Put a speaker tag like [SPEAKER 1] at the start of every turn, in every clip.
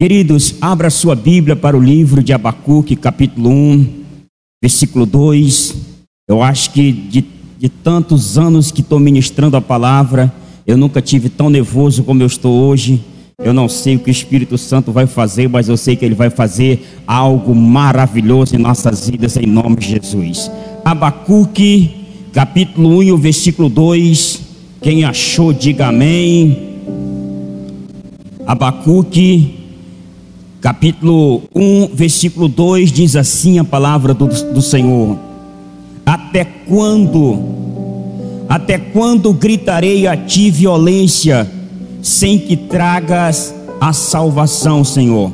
[SPEAKER 1] Queridos, abra sua Bíblia para o livro de Abacuque, capítulo 1, versículo 2. Eu acho que de, de tantos anos que estou ministrando a palavra, eu nunca tive tão nervoso como eu estou hoje. Eu não sei o que o Espírito Santo vai fazer, mas eu sei que ele vai fazer algo maravilhoso em nossas vidas, em nome de Jesus. Abacuque, capítulo 1, versículo 2. Quem achou, diga amém. Abacuque, capítulo 1, versículo 2 diz assim a palavra do, do Senhor: Até quando, até quando gritarei a ti violência, sem que tragas a salvação, Senhor?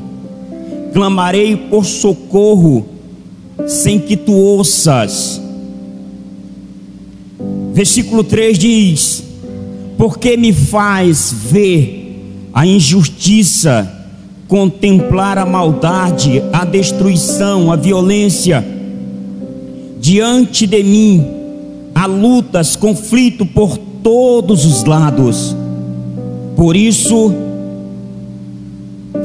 [SPEAKER 1] Clamarei por socorro, sem que tu ouças. Versículo 3 diz: Porque me faz ver a injustiça contemplar a maldade, a destruição, a violência. Diante de mim há lutas, conflito por todos os lados. Por isso,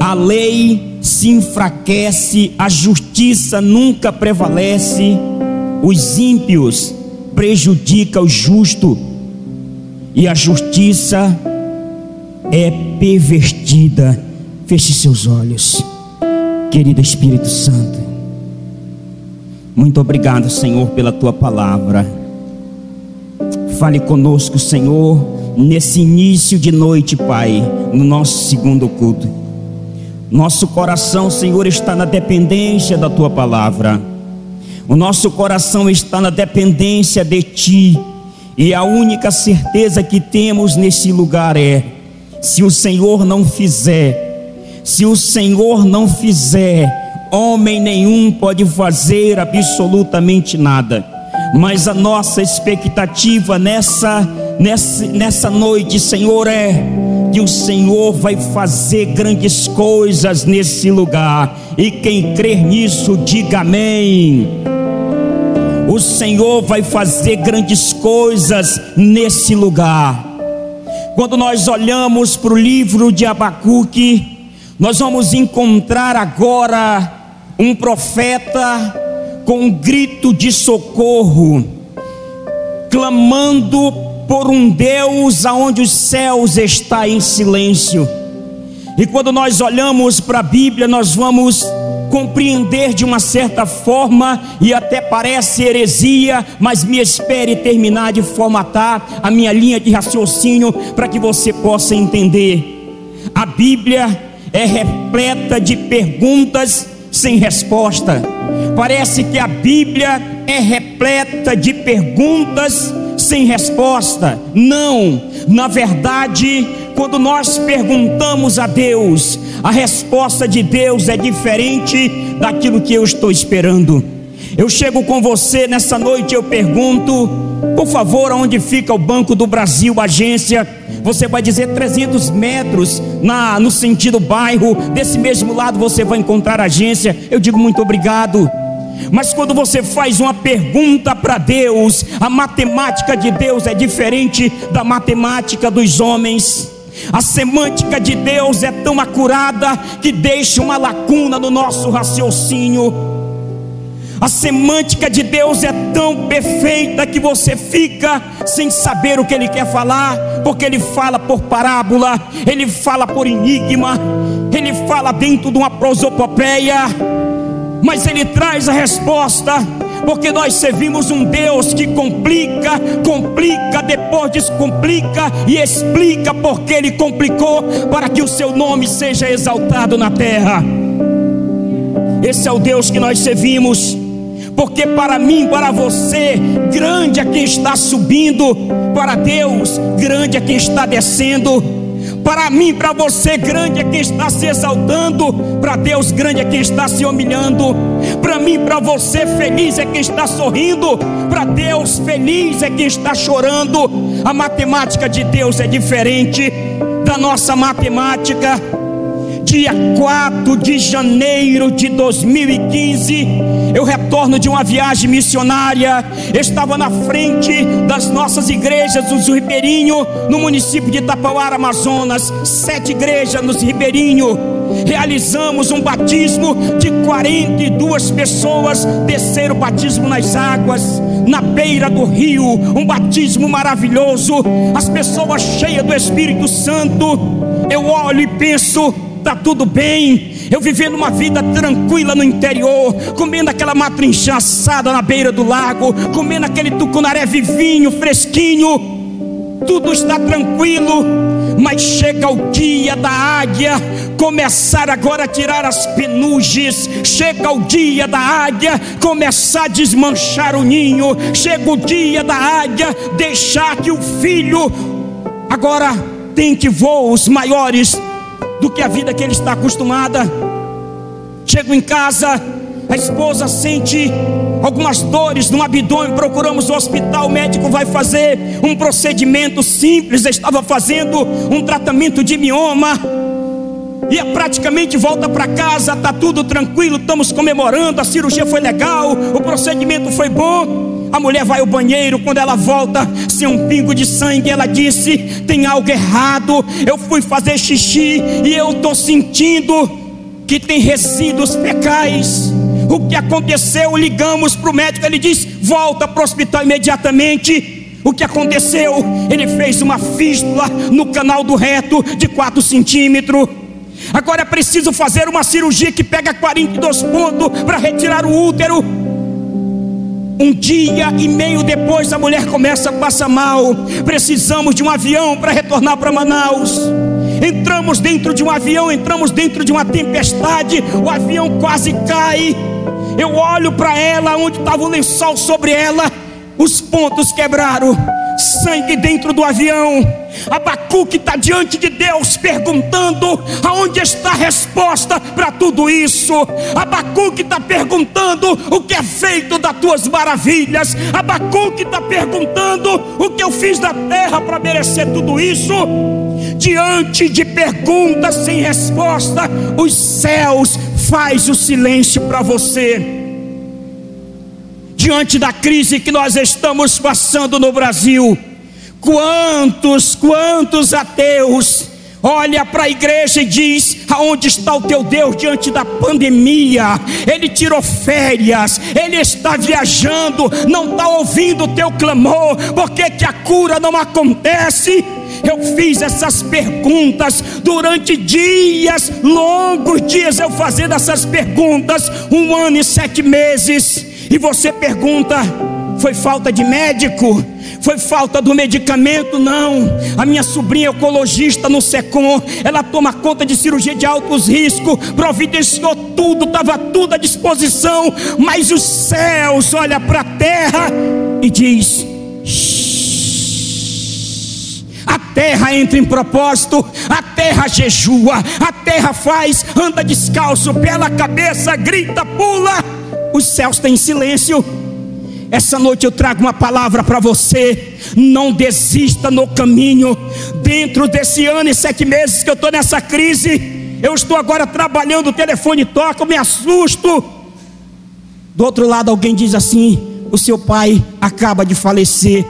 [SPEAKER 1] a lei se enfraquece, a justiça nunca prevalece, os ímpios prejudicam o justo, e a justiça é pervertida Feche seus olhos, querido Espírito Santo. Muito obrigado, Senhor, pela tua palavra. Fale conosco, Senhor, nesse início de noite, Pai, no nosso segundo culto. Nosso coração, Senhor, está na dependência da tua palavra. O nosso coração está na dependência de ti. E a única certeza que temos nesse lugar é: se o Senhor não fizer, se o Senhor não fizer, homem nenhum pode fazer absolutamente nada. Mas a nossa expectativa nessa, nessa, nessa noite, Senhor, é que o Senhor vai fazer grandes coisas nesse lugar. E quem crer nisso, diga amém. O Senhor vai fazer grandes coisas nesse lugar. Quando nós olhamos para o livro de Abacuque, nós vamos encontrar agora um profeta com um grito de socorro, clamando por um Deus aonde os céus está em silêncio. E quando nós olhamos para a Bíblia, nós vamos compreender de uma certa forma, e até parece heresia, mas me espere terminar de formatar a minha linha de raciocínio para que você possa entender. A Bíblia é repleta de perguntas sem resposta. Parece que a Bíblia é repleta de perguntas sem resposta. Não, na verdade, quando nós perguntamos a Deus, a resposta de Deus é diferente daquilo que eu estou esperando. Eu chego com você nessa noite, eu pergunto, por favor, onde fica o Banco do Brasil, agência? Você vai dizer 300 metros na, no sentido bairro, desse mesmo lado você vai encontrar a agência. Eu digo muito obrigado. Mas quando você faz uma pergunta para Deus, a matemática de Deus é diferente da matemática dos homens. A semântica de Deus é tão acurada que deixa uma lacuna no nosso raciocínio. A semântica de Deus é tão perfeita que você fica sem saber o que Ele quer falar, porque Ele fala por parábola, Ele fala por enigma, Ele fala dentro de uma prosopopeia, mas Ele traz a resposta porque nós servimos um Deus que complica, complica, depois descomplica e explica porque Ele complicou para que o Seu nome seja exaltado na terra. Esse é o Deus que nós servimos porque para mim, para você, grande é quem está subindo, para Deus, grande é quem está descendo. Para mim, para você, grande é quem está se exaltando. Para Deus, grande é quem está se humilhando. Para mim, para você, feliz é quem está sorrindo. Para Deus, feliz é quem está chorando. A matemática de Deus é diferente da nossa matemática dia 4 de janeiro de 2015, eu retorno de uma viagem missionária. Estava na frente das nossas igrejas dos Ribeirinho, no município de Itapauara, Amazonas, sete igrejas nos Ribeirinho. realizamos um batismo de 42 pessoas, desceram o batismo nas águas, na beira do rio, um batismo maravilhoso, as pessoas cheias do Espírito Santo. Eu olho e penso, tá tudo bem. Eu vivendo uma vida tranquila no interior, comendo aquela matrincha assada na beira do lago, comendo aquele tucunaré vivinho, fresquinho. Tudo está tranquilo, mas chega o dia da águia começar agora a tirar as penugens. Chega o dia da águia começar a desmanchar o ninho. Chega o dia da águia deixar que o filho agora tente voos maiores do que a vida que ele está acostumada. Chego em casa, a esposa sente algumas dores no abdômen, procuramos o hospital, o médico vai fazer um procedimento simples, estava fazendo um tratamento de mioma. E é praticamente volta para casa, tá tudo tranquilo, estamos comemorando, a cirurgia foi legal, o procedimento foi bom. A mulher vai ao banheiro, quando ela volta, sem um pingo de sangue, ela disse: tem algo errado. Eu fui fazer xixi e eu estou sentindo que tem resíduos fecais. O que aconteceu? Ligamos para o médico, ele diz: volta para o hospital imediatamente. O que aconteceu? Ele fez uma fístula no canal do reto de 4 centímetros. Agora é preciso fazer uma cirurgia que pega 42 pontos para retirar o útero. Um dia e meio depois a mulher começa a passar mal. Precisamos de um avião para retornar para Manaus. Entramos dentro de um avião, entramos dentro de uma tempestade, o avião quase cai. Eu olho para ela, onde estava o lençol sobre ela, os pontos quebraram, sangue dentro do avião. Abacuque está diante de Deus perguntando: aonde está a resposta para tudo isso? Abacuque está perguntando o que é feito das tuas maravilhas. Abacuque está perguntando o que eu fiz da terra para merecer tudo isso. Diante de perguntas sem resposta, os céus faz o silêncio para você. Diante da crise que nós estamos passando no Brasil, quantos, quantos ateus olha para a igreja e diz: Aonde está o teu Deus diante da pandemia? Ele tirou férias, ele está viajando, não está ouvindo o teu clamor, porque que a cura não acontece? Eu fiz essas perguntas durante dias, longos dias, eu fazendo essas perguntas, um ano e sete meses. E você pergunta: foi falta de médico? Foi falta do medicamento? Não. A minha sobrinha ecologista no SECOM, ela toma conta de cirurgia de altos riscos, providenciou tudo, estava tudo à disposição, mas os céus olha para a terra e diz: a terra entra em propósito, a terra jejua, a terra faz, anda descalço, pela cabeça, grita, pula. Os céus têm silêncio. Essa noite eu trago uma palavra para você. Não desista no caminho. Dentro desse ano e sete meses que eu estou nessa crise, eu estou agora trabalhando, o telefone toca, eu me assusto. Do outro lado, alguém diz assim: o seu pai acaba de falecer.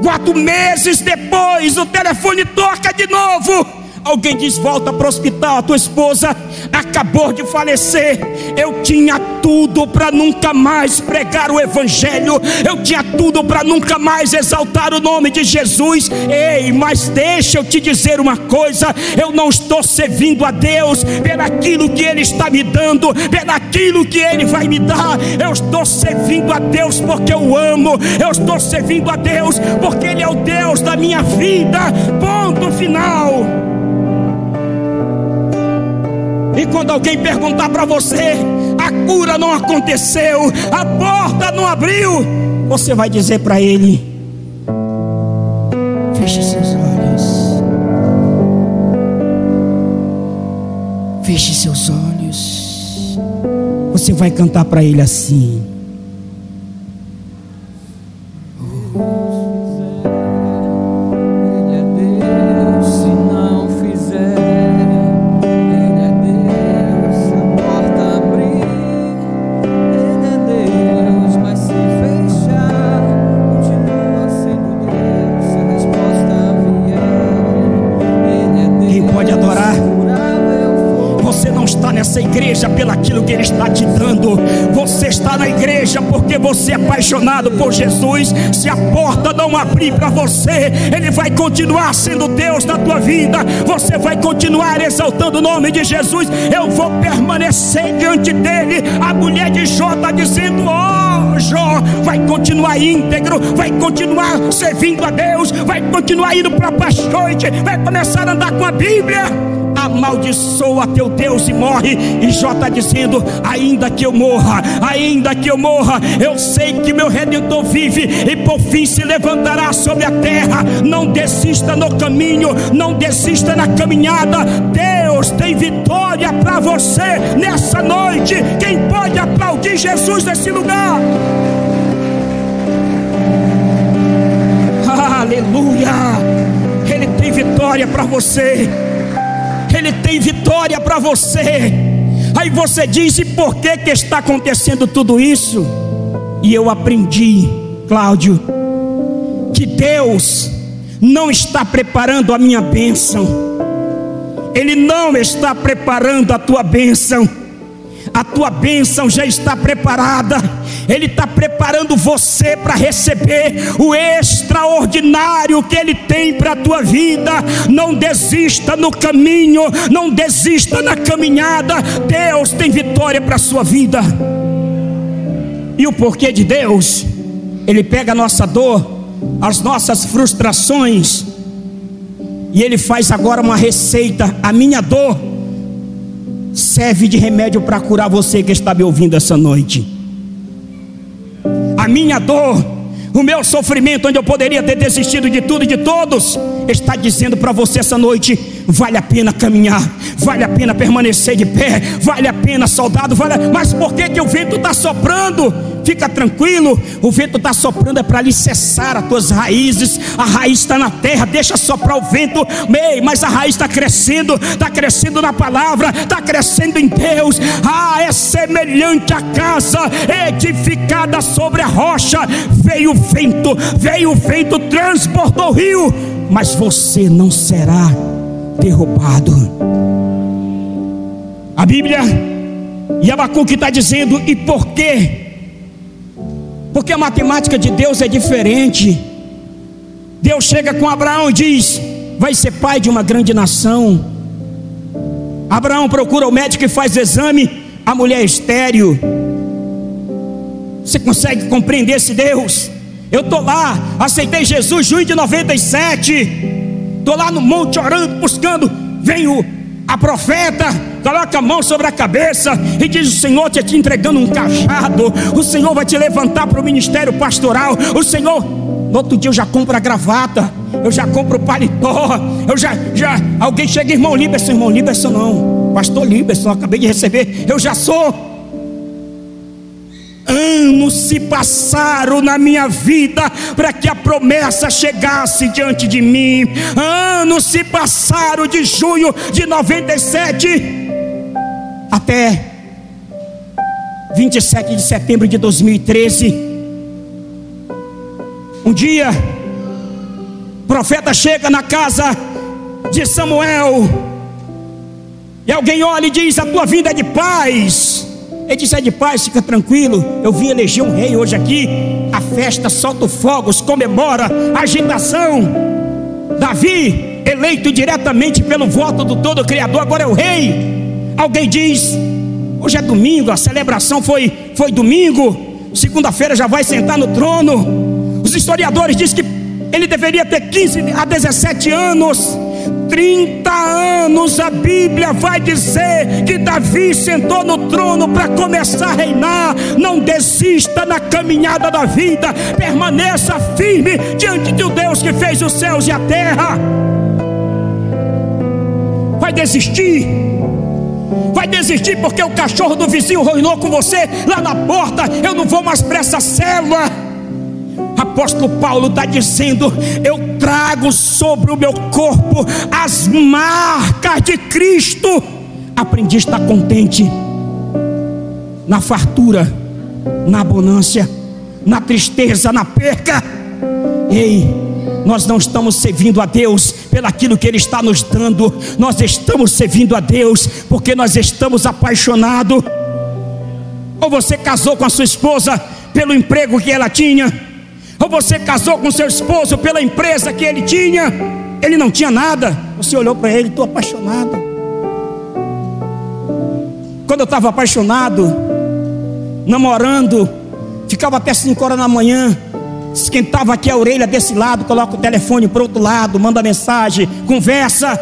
[SPEAKER 1] Quatro meses depois, o telefone toca de novo. Alguém diz: volta para o hospital, a tua esposa acabou de falecer. Eu tinha tudo para nunca mais pregar o Evangelho, eu tinha tudo para nunca mais exaltar o nome de Jesus. Ei, mas deixa eu te dizer uma coisa: eu não estou servindo a Deus pelaquilo que Ele está me dando, pelaquilo que Ele vai me dar. Eu estou servindo a Deus porque eu amo, eu estou servindo a Deus porque Ele é o Deus da minha vida. Ponto final. E quando alguém perguntar para você, a cura não aconteceu, a porta não abriu, você vai dizer para ele: feche seus olhos, feche seus olhos. Você vai cantar para ele assim. Você é apaixonado por Jesus. Se a porta não abrir para você, Ele vai continuar sendo Deus na tua vida. Você vai continuar exaltando o nome de Jesus. Eu vou permanecer diante dele. A mulher de Jó está dizendo: Ó, oh, Jó, vai continuar íntegro, vai continuar servindo a Deus, vai continuar indo para a pastoite, vai começar a andar com a Bíblia amaldiçoa teu Deus e morre. E Jó está dizendo: ainda que eu morra, ainda que eu morra, eu sei que meu redentor vive e por fim se levantará sobre a terra. Não desista no caminho, não desista na caminhada. Deus tem vitória para você nessa noite. Quem pode aplaudir Jesus nesse lugar? Aleluia! Ele tem vitória para você. Ele tem vitória para você. Aí você diz: e por que, que está acontecendo tudo isso? E eu aprendi, Cláudio, que Deus não está preparando a minha bênção, Ele não está preparando a tua bênção a tua bênção já está preparada, Ele está preparando você para receber o extraordinário que Ele tem para a tua vida. Não desista no caminho, não desista na caminhada. Deus tem vitória para a sua vida. E o porquê de Deus? Ele pega a nossa dor, as nossas frustrações, e Ele faz agora uma receita. A minha dor serve de remédio para curar você que está me ouvindo essa noite. A minha dor, o meu sofrimento, onde eu poderia ter desistido de tudo e de todos, está dizendo para você essa noite: vale a pena caminhar, vale a pena permanecer de pé, vale a pena, soldado, vale... mas por que, que o vento está soprando? Fica tranquilo, o vento está soprando é para alicerçar as tuas raízes, a raiz está na terra, deixa soprar o vento, Ei, mas a raiz está crescendo, está crescendo na palavra, está crescendo em Deus, ah, é semelhante à casa edificada sobre a rocha, veio o vento, veio o vento, transportou o rio, mas você não será derrubado. A Bíblia, e Abacuque está dizendo, e por quê? Porque a matemática de Deus é diferente. Deus chega com Abraão e diz: Vai ser pai de uma grande nação. Abraão procura o médico e faz exame, a mulher é estéreo. Você consegue compreender esse Deus? Eu estou lá, aceitei Jesus junho de 97. Estou lá no monte orando, buscando. Vem o, a profeta, coloca a mão sobre a cabeça e diz: O Senhor te, te entregando um cajado, o Senhor vai te levantar para o ministério pastoral. O Senhor, no outro dia eu já compro a gravata, eu já compro o paletó, eu já, já, alguém chega, irmão Liberson, irmão Liberson não, pastor Liberson, acabei de receber, eu já sou. Anos se passaram na minha vida para que a promessa chegasse diante de mim. Anos se passaram de junho de 97 até 27 de setembro de 2013. Um dia, o profeta chega na casa de Samuel, e alguém olha e diz: A tua vida é de paz. Ele disse: É de paz, fica tranquilo. Eu vim eleger um rei hoje aqui. A festa solta fogos, comemora, agitação. Davi, eleito diretamente pelo voto do Todo Criador, agora é o rei. Alguém diz: Hoje é domingo, a celebração foi, foi domingo. Segunda-feira já vai sentar no trono. Os historiadores dizem que ele deveria ter 15 a 17 anos. 30 anos a Bíblia vai dizer que Davi sentou no trono para começar a reinar. Não desista na caminhada da vida, permaneça firme diante do Deus que fez os céus e a terra. Vai desistir? Vai desistir porque o cachorro do vizinho ruinou com você lá na porta. Eu não vou mais para essa célula apóstolo Paulo está dizendo: Eu trago sobre o meu corpo as marcas de Cristo. Aprendi a estar contente na fartura, na abundância, na tristeza, na perca. Ei, nós não estamos servindo a Deus pelaquilo que Ele está nos dando. Nós estamos servindo a Deus porque nós estamos apaixonados. Ou você casou com a sua esposa pelo emprego que ela tinha, ou você casou com seu esposo pela empresa que ele tinha, ele não tinha nada. Você olhou para ele, estou apaixonado. Quando eu estava apaixonado, namorando, ficava até 5 horas da manhã, esquentava aqui a orelha desse lado, coloca o telefone para outro lado, manda mensagem, conversa.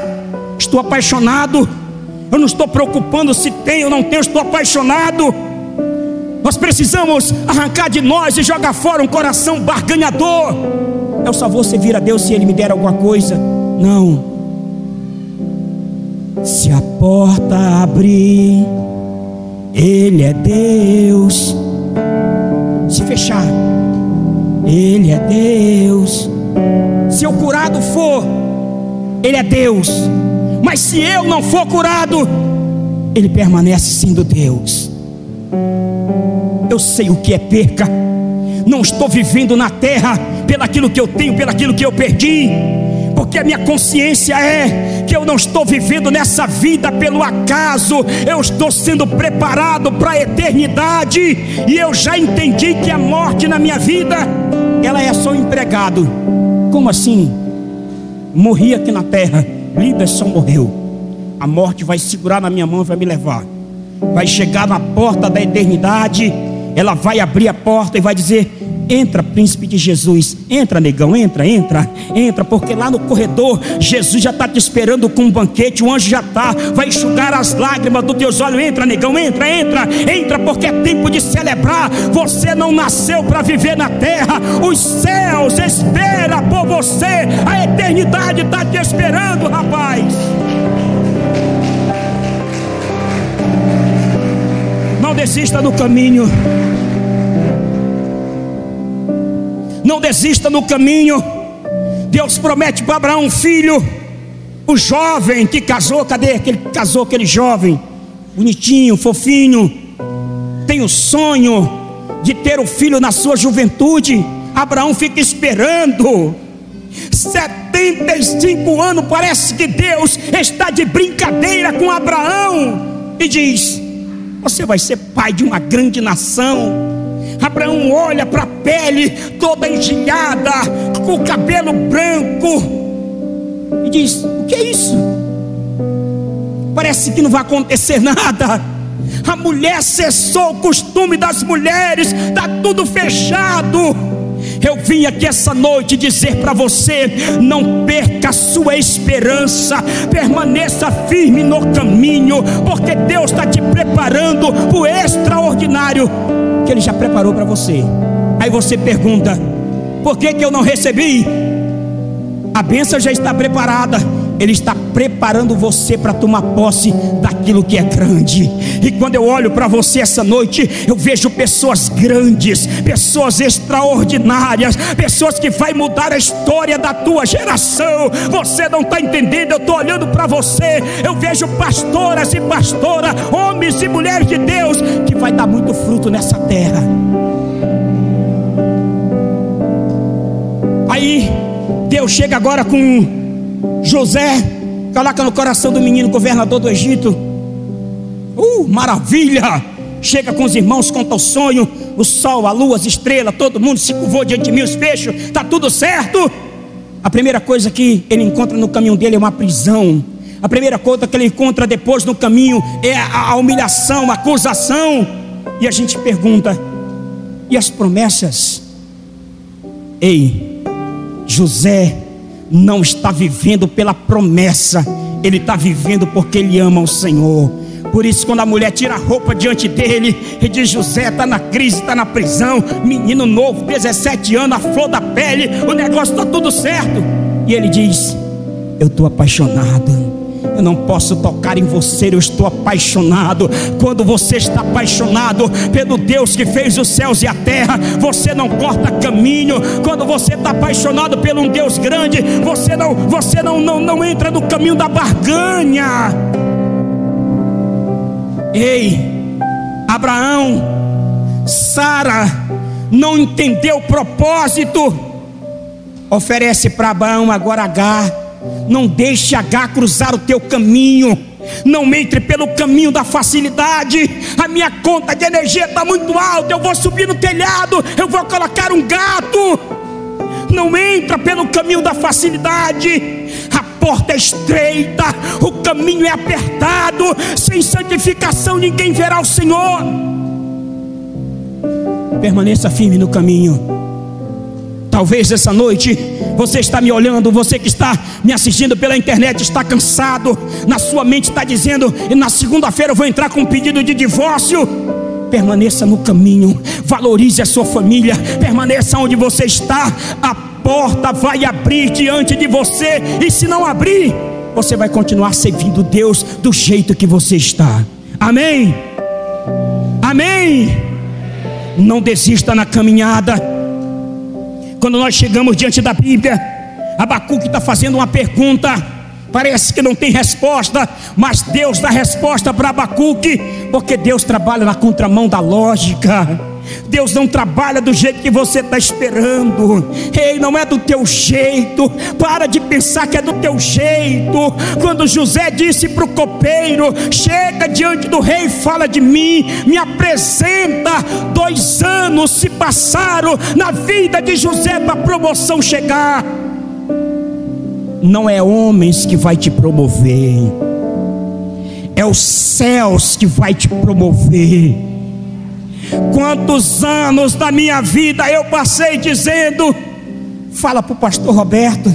[SPEAKER 1] Estou apaixonado. Eu não estou preocupando se tem ou não eu estou apaixonado. Nós precisamos arrancar de nós e jogar fora um coração barganhador. Eu só vou servir a Deus se Ele me der alguma coisa. Não. Se a porta abrir, Ele é Deus. Se fechar, Ele é Deus. Se o curado for, Ele é Deus. Mas se eu não for curado, Ele permanece sendo Deus. Eu sei o que é perca. Não estou vivendo na terra pelaquilo que eu tenho, pelaquilo que eu perdi. Porque a minha consciência é que eu não estou vivendo nessa vida pelo acaso, eu estou sendo preparado para a eternidade, e eu já entendi que a morte na minha vida, ela é só um empregado. Como assim? Morri aqui na terra, Liberson morreu. A morte vai segurar na minha mão e vai me levar. Vai chegar na porta da eternidade ela vai abrir a porta e vai dizer: Entra, príncipe de Jesus, entra, negão, entra, entra, entra, porque lá no corredor Jesus já está te esperando com um banquete, o anjo já está, vai enxugar as lágrimas dos teus olhos. Entra, negão, entra, entra, entra, porque é tempo de celebrar. Você não nasceu para viver na terra, os céus esperam por você, a eternidade está te esperando, rapaz. Desista do caminho. Não desista no caminho. Deus promete para Abraão um filho. O jovem que casou, cadê aquele que casou, aquele jovem? Bonitinho, fofinho. Tem o sonho de ter o filho na sua juventude. Abraão fica esperando. 75 anos, parece que Deus está de brincadeira com Abraão. E diz: Você vai ser pai de uma grande nação Abraão olha para a pele toda engelhada, com o cabelo branco, e diz: O que é isso? Parece que não vai acontecer nada. A mulher cessou o costume das mulheres, está tudo fechado. Eu vim aqui essa noite dizer para você: não perca a sua esperança, permaneça firme no caminho, porque Deus está te preparando para o extraordinário que Ele já preparou para você. Aí você pergunta: por que, que eu não recebi? A bênção já está preparada. Ele está preparando você para tomar posse daquilo que é grande. E quando eu olho para você essa noite, eu vejo pessoas grandes, pessoas extraordinárias, pessoas que vai mudar a história da tua geração. Você não está entendendo? Eu estou olhando para você. Eu vejo pastoras e pastoras, homens e mulheres de Deus que vai dar muito fruto nessa terra. Aí Deus chega agora com José, coloca no coração do menino governador do Egito. Uh, maravilha! Chega com os irmãos, conta o sonho, o sol, a lua, as estrelas, todo mundo se curvou diante de mim, os peixes, está tudo certo. A primeira coisa que ele encontra no caminho dele é uma prisão. A primeira coisa que ele encontra depois no caminho é a, a humilhação, a acusação. E a gente pergunta: e as promessas? Ei, José não está vivendo pela promessa, ele está vivendo porque ele ama o Senhor. Por isso, quando a mulher tira a roupa diante dele e diz: José está na crise, está na prisão, menino novo, 17 anos, a flor da pele, o negócio está tudo certo. E ele diz: Eu estou apaixonado. Eu não posso tocar em você, eu estou apaixonado. Quando você está apaixonado pelo Deus que fez os céus e a terra, você não corta caminho. Quando você está apaixonado por um Deus grande, você não, você não, não, não entra no caminho da barganha. Ei, Abraão, Sara não entendeu o propósito. Oferece para Abraão agora Agar Não deixe H cruzar o teu caminho. Não entre pelo caminho da facilidade. A minha conta de energia está muito alta. Eu vou subir no telhado. Eu vou colocar um gato. Não entra pelo caminho da facilidade. A porta é estreita, o caminho é apertado. Sem santificação ninguém verá o Senhor. Permaneça firme no caminho. Talvez essa noite você está me olhando, você que está me assistindo pela internet está cansado, na sua mente está dizendo, e na segunda-feira eu vou entrar com um pedido de divórcio. Permaneça no caminho, valorize a sua família, permaneça onde você está. A porta vai abrir diante de você, e se não abrir, você vai continuar servindo Deus do jeito que você está. Amém? Amém? Não desista na caminhada. Quando nós chegamos diante da Bíblia, Abacuque está fazendo uma pergunta, parece que não tem resposta, mas Deus dá resposta para Abacuque, porque Deus trabalha na contramão da lógica. Deus não trabalha do jeito que você está esperando. Ei, não é do teu jeito. Para de pensar que é do teu jeito. Quando José disse para o copeiro: Chega diante do rei, fala de mim, me apresenta. Dois anos se passaram na vida de José para a promoção chegar. Não é homens que vai te promover, é os céus que vai te promover. Quantos anos da minha vida eu passei dizendo: fala para o pastor Roberto,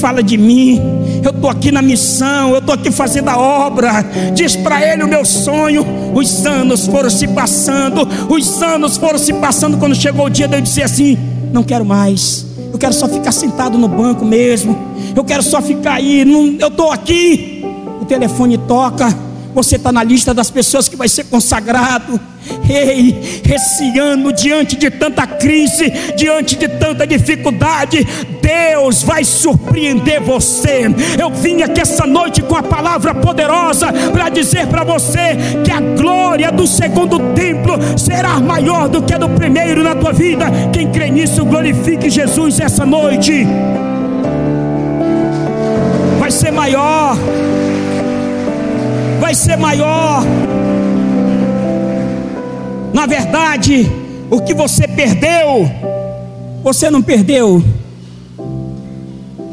[SPEAKER 1] fala de mim. Eu estou aqui na missão, eu estou aqui fazendo a obra. Diz para ele o meu sonho. Os anos foram se passando, os anos foram se passando. Quando chegou o dia de eu dizer assim: não quero mais. Eu quero só ficar sentado no banco mesmo. Eu quero só ficar aí. Não, eu estou aqui. O telefone toca. Você está na lista das pessoas que vai ser consagrado. Ei, esse ano, diante de tanta crise, diante de tanta dificuldade, Deus vai surpreender você. Eu vim aqui essa noite com a palavra poderosa para dizer para você que a glória do segundo templo será maior do que a do primeiro na tua vida. Quem crê nisso, glorifique Jesus essa noite. Vai ser maior. Vai ser maior. Na verdade, o que você perdeu, você não perdeu.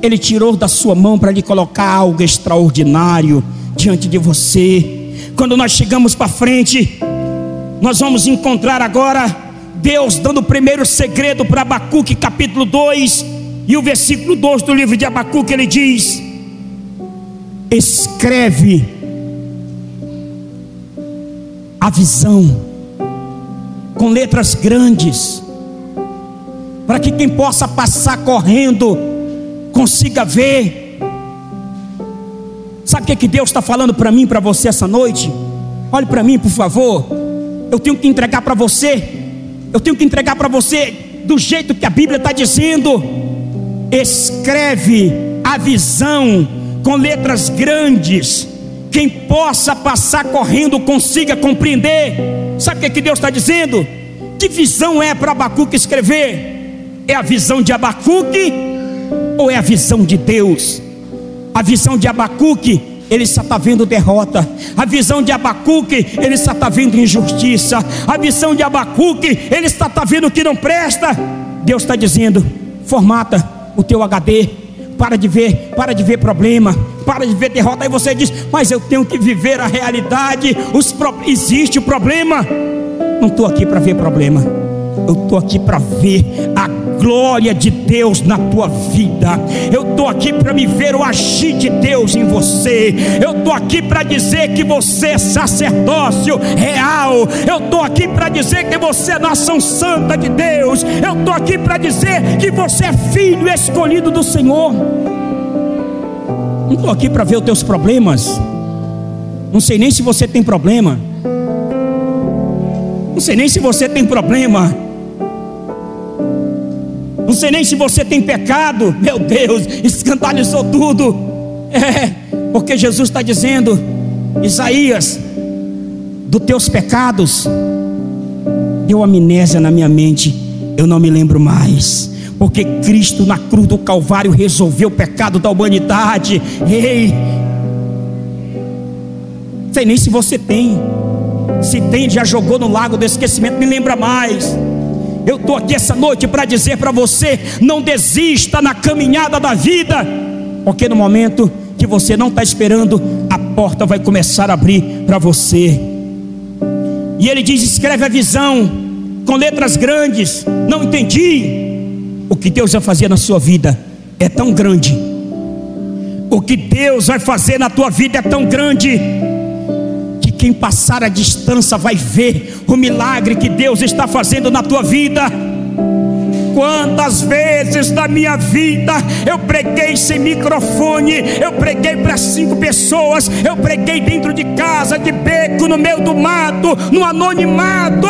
[SPEAKER 1] Ele tirou da sua mão para lhe colocar algo extraordinário diante de você. Quando nós chegamos para frente, nós vamos encontrar agora Deus dando o primeiro segredo para Abacuque, capítulo 2, e o versículo 2 do livro de Abacuque, ele diz: Escreve a visão com letras grandes, para que quem possa passar correndo consiga ver. Sabe o que, que Deus está falando para mim, para você essa noite? Olhe para mim, por favor. Eu tenho que entregar para você. Eu tenho que entregar para você do jeito que a Bíblia está dizendo. Escreve a visão com letras grandes. Quem possa passar correndo consiga compreender. Sabe o que, é que Deus está dizendo? Que visão é para Abacuque escrever? É a visão de Abacuque ou é a visão de Deus? A visão de Abacuque, ele só está vendo derrota. A visão de Abacuque, ele só está vendo injustiça. A visão de Abacuque, ele só está vendo que não presta. Deus está dizendo: formata o teu HD, para de ver, para de ver problema, para de ver derrota. Aí você diz, mas eu tenho que viver a realidade. Os pro... Existe o problema. Não estou aqui para ver problema. Eu estou aqui para ver a glória de Deus na tua vida. Eu estou aqui para me ver o agir de Deus em você. Eu estou aqui para dizer que você é sacerdócio real. Eu estou aqui para dizer que você é nação santa de Deus. Eu estou aqui para dizer que você é filho escolhido do Senhor. Não estou aqui para ver os teus problemas. Não sei nem se você tem problema. Não sei nem se você tem problema. Não sei nem se você tem pecado. Meu Deus, escandalizou tudo. É, porque Jesus está dizendo, Isaías, dos teus pecados, deu amnésia na minha mente, eu não me lembro mais porque Cristo na cruz do Calvário resolveu o pecado da humanidade. Ei, sei nem se você tem, se tem, já jogou no lago do esquecimento, me lembra mais. Eu estou aqui essa noite para dizer para você: não desista na caminhada da vida, porque no momento que você não está esperando, a porta vai começar a abrir para você. E ele diz: escreve a visão com letras grandes. Não entendi. O que Deus vai fazer na sua vida é tão grande. O que Deus vai fazer na tua vida é tão grande que quem passar a distância vai ver o milagre que Deus está fazendo na tua vida. Quantas vezes na minha vida eu preguei sem microfone, eu preguei para cinco pessoas, eu preguei dentro de casa, de beco, no meio do mato, no anonimato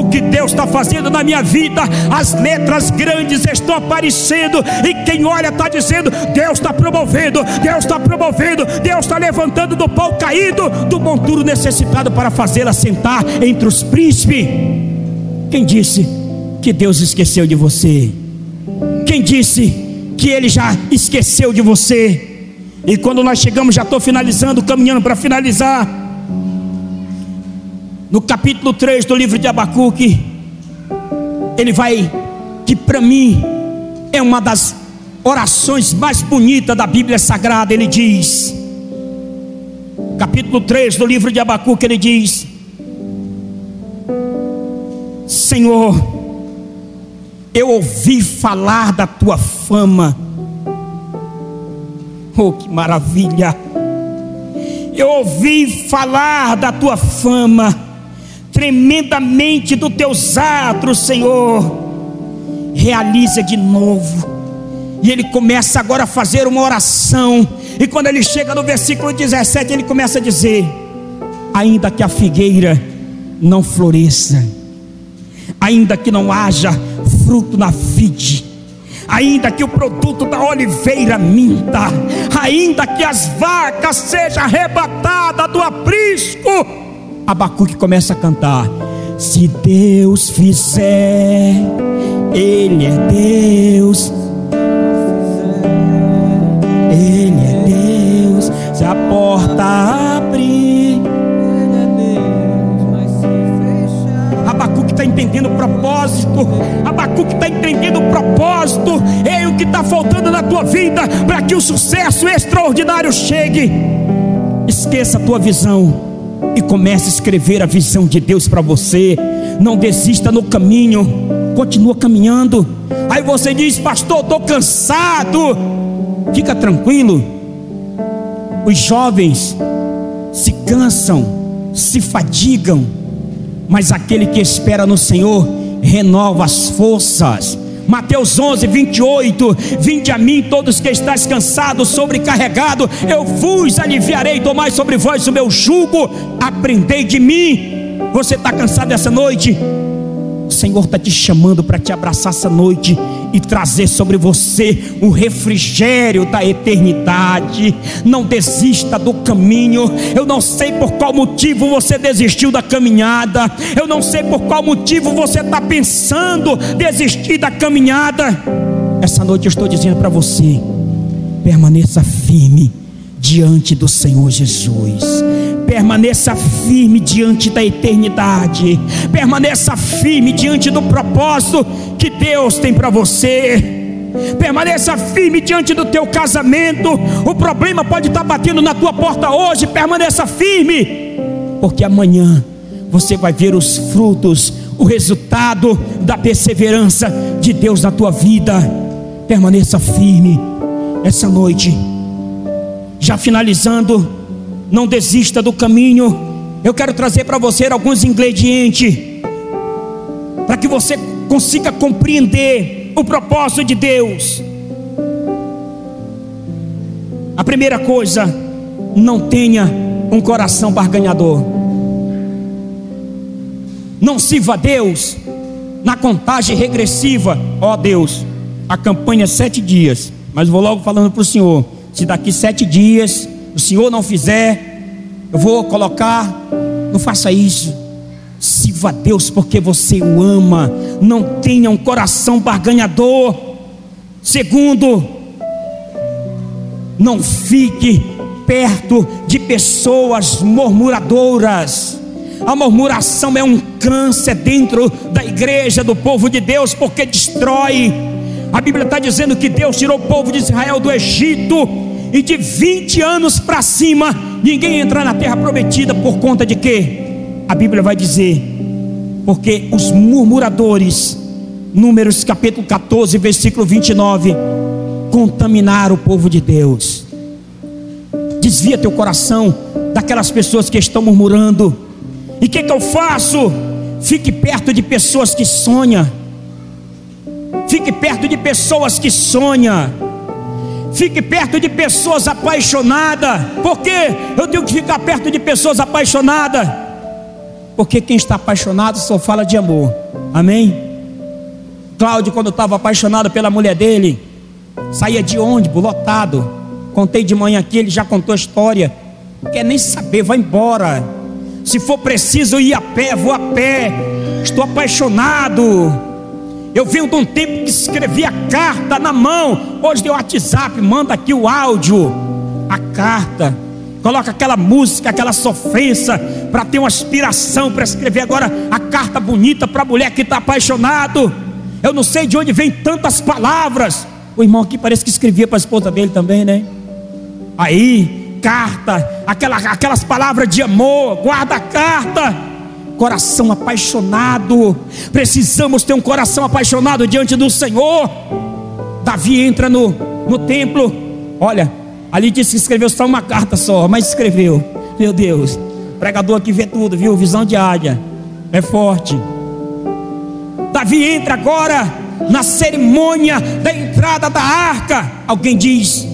[SPEAKER 1] o que Deus está fazendo na minha vida, as letras grandes estão aparecendo, e quem olha está dizendo: Deus está promovendo, Deus está promovendo, Deus está levantando do pau caído, do monturo necessitado para fazê-la sentar entre os príncipes. Quem disse que Deus esqueceu de você? Quem disse que Ele já esqueceu de você? E quando nós chegamos, já estou finalizando, caminhando para finalizar no capítulo 3 do livro de Abacuque, ele vai, que para mim é uma das orações mais bonitas da Bíblia Sagrada. Ele diz, capítulo 3 do livro de Abacuque, ele diz: Senhor, eu ouvi falar da tua fama, oh que maravilha! Eu ouvi falar da tua fama tremendamente dos teus atos, Senhor. Realiza de novo. E ele começa agora a fazer uma oração. E quando ele chega no versículo 17, ele começa a dizer: Ainda que a figueira não floresça, ainda que não haja fruto na vide, ainda que o produto da oliveira minta, ainda que as vacas sejam arrebatadas do aprisco, Abacuque começa a cantar: Se Deus fizer, Ele é Deus. Ele é Deus. Se a porta abrir, Ele é Deus. Se fechar, Abacuque está entendendo o propósito. Abacuque está entendendo o propósito. É o que está faltando na tua vida para que o sucesso extraordinário chegue. Esqueça a tua visão e comece a escrever a visão de Deus para você. Não desista no caminho, continua caminhando. Aí você diz, pastor, estou cansado. Fica tranquilo. Os jovens se cansam, se fadigam, mas aquele que espera no Senhor renova as forças. Mateus 11, 28. Vinde a mim, todos que estáis cansados, sobrecarregados, eu vos aliviarei. Tomai sobre vós o meu jugo, aprendei de mim. Você está cansado essa noite? O Senhor está te chamando para te abraçar essa noite e trazer sobre você o refrigério da eternidade. Não desista do caminho. Eu não sei por qual motivo você desistiu da caminhada. Eu não sei por qual motivo você está pensando desistir da caminhada. Essa noite eu estou dizendo para você: permaneça firme diante do Senhor Jesus permaneça firme diante da eternidade, permaneça firme diante do propósito que Deus tem para você. Permaneça firme diante do teu casamento. O problema pode estar batendo na tua porta hoje. Permaneça firme, porque amanhã você vai ver os frutos, o resultado da perseverança de Deus na tua vida. Permaneça firme essa noite. Já finalizando, não desista do caminho. Eu quero trazer para você alguns ingredientes para que você consiga compreender o propósito de Deus. A primeira coisa, não tenha um coração barganhador. Não sirva a Deus na contagem regressiva. Ó oh, Deus, a campanha é sete dias. Mas vou logo falando para o Senhor: se daqui sete dias o Senhor não fizer, eu vou colocar, não faça isso. Sirva a Deus porque você o ama. Não tenha um coração barganhador. Segundo, não fique perto de pessoas murmuradoras. A murmuração é um câncer dentro da igreja do povo de Deus, porque destrói. A Bíblia está dizendo que Deus tirou o povo de Israel do Egito, e de 20 anos para cima, ninguém entra na terra prometida por conta de quê? A Bíblia vai dizer, porque os murmuradores, Números capítulo 14, versículo 29, contaminar o povo de Deus. Desvia teu coração daquelas pessoas que estão murmurando. E o que, que eu faço? Fique perto de pessoas que sonham. Fique perto de pessoas que sonham. Fique perto de pessoas apaixonadas. Por que eu tenho que ficar perto de pessoas apaixonadas? Porque quem está apaixonado só fala de amor. Amém? Cláudio, quando estava apaixonado pela mulher dele, saía de ônibus, lotado. Contei de manhã aqui, ele já contou a história. Quer nem saber, vai embora. Se for preciso ir a pé, vou a pé. Estou apaixonado. Eu venho de um tempo que escrevia carta na mão. Hoje tem o WhatsApp, manda aqui o áudio, a carta. Coloca aquela música, aquela sofrência, para ter uma aspiração para escrever agora a carta bonita para a mulher que está apaixonado. Eu não sei de onde vem tantas palavras. O irmão aqui parece que escrevia para a esposa dele também, né? Aí, carta, aquela, aquelas palavras de amor, guarda a carta. Coração apaixonado. Precisamos ter um coração apaixonado diante do Senhor. Davi entra no, no templo. Olha, ali disse que escreveu só uma carta só, mas escreveu. Meu Deus, pregador aqui vê tudo, viu? Visão de águia. É forte. Davi entra agora na cerimônia da entrada da arca. Alguém diz: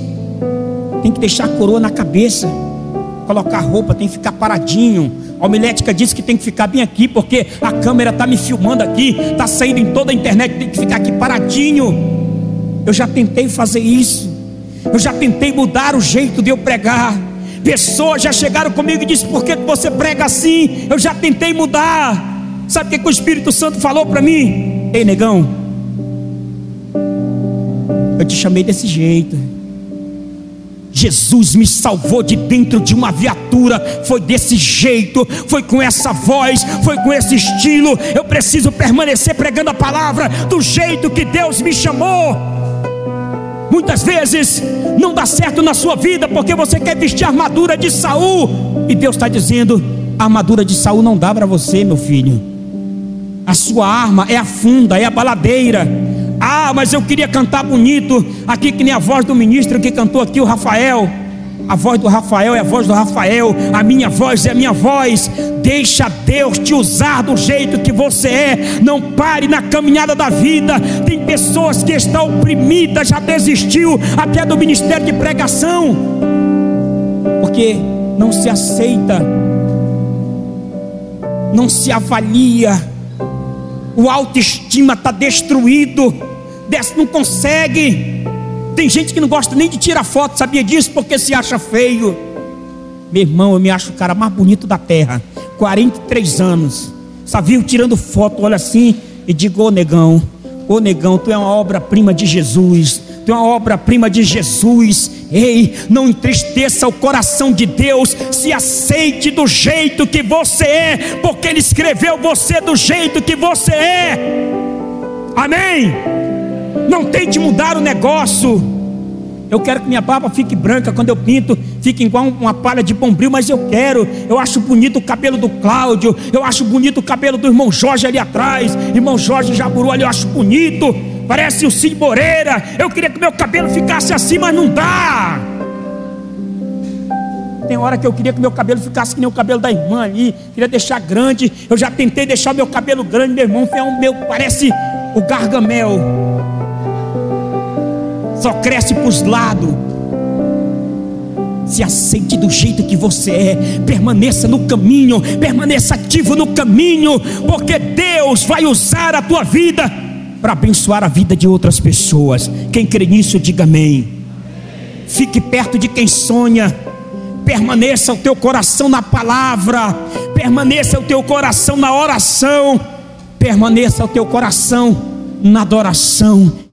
[SPEAKER 1] tem que deixar a coroa na cabeça, colocar roupa, tem que ficar paradinho. A homilética disse que tem que ficar bem aqui, porque a câmera está me filmando aqui, está saindo em toda a internet, tem que ficar aqui paradinho. Eu já tentei fazer isso, eu já tentei mudar o jeito de eu pregar. Pessoas já chegaram comigo e disseram: por que você prega assim? Eu já tentei mudar. Sabe o que, que o Espírito Santo falou para mim? Ei, negão, eu te chamei desse jeito. Jesus me salvou de dentro de uma viatura, foi desse jeito, foi com essa voz, foi com esse estilo. Eu preciso permanecer pregando a palavra do jeito que Deus me chamou. Muitas vezes não dá certo na sua vida porque você quer vestir a armadura de Saul e Deus está dizendo: a armadura de Saul não dá para você, meu filho. A sua arma é a funda, é a baladeira. Ah, mas eu queria cantar bonito, aqui que nem a voz do ministro que cantou aqui, o Rafael. A voz do Rafael é a voz do Rafael, a minha voz é a minha voz. Deixa Deus te usar do jeito que você é. Não pare na caminhada da vida. Tem pessoas que estão oprimidas, já desistiu até do ministério de pregação, porque não se aceita, não se avalia o autoestima está destruído, não consegue. Tem gente que não gosta nem de tirar foto, sabia disso? Porque se acha feio. Meu irmão, eu me acho o cara mais bonito da terra, 43 anos, sabia tirando foto, olha assim, e digo, ô negão, ô negão, tu é uma obra-prima de Jesus, tu é uma obra-prima de Jesus, Ei, não entristeça o coração de Deus, se aceite do jeito que você é, porque Ele escreveu você do jeito que você é. Amém? Não tente mudar o negócio. Eu quero que minha barba fique branca quando eu pinto, fique igual uma palha de bombril, mas eu quero. Eu acho bonito o cabelo do Cláudio, eu acho bonito o cabelo do irmão Jorge ali atrás, irmão Jorge Jaburu ali, eu acho bonito parece o Cid Moreira. Eu queria que meu cabelo ficasse assim, mas não dá. Tem hora que eu queria que meu cabelo ficasse que nem o cabelo da irmã ali, queria deixar grande. Eu já tentei deixar meu cabelo grande, meu irmão, meu, parece o gargamel. Só cresce para os lados. Se aceite do jeito que você é, permaneça no caminho, permaneça ativo no caminho, porque Deus vai usar a tua vida para abençoar a vida de outras pessoas. Quem crê nisso, diga amém. Fique perto de quem sonha. Permaneça o teu coração na palavra. Permaneça o teu coração na oração. permaneça o teu coração na adoração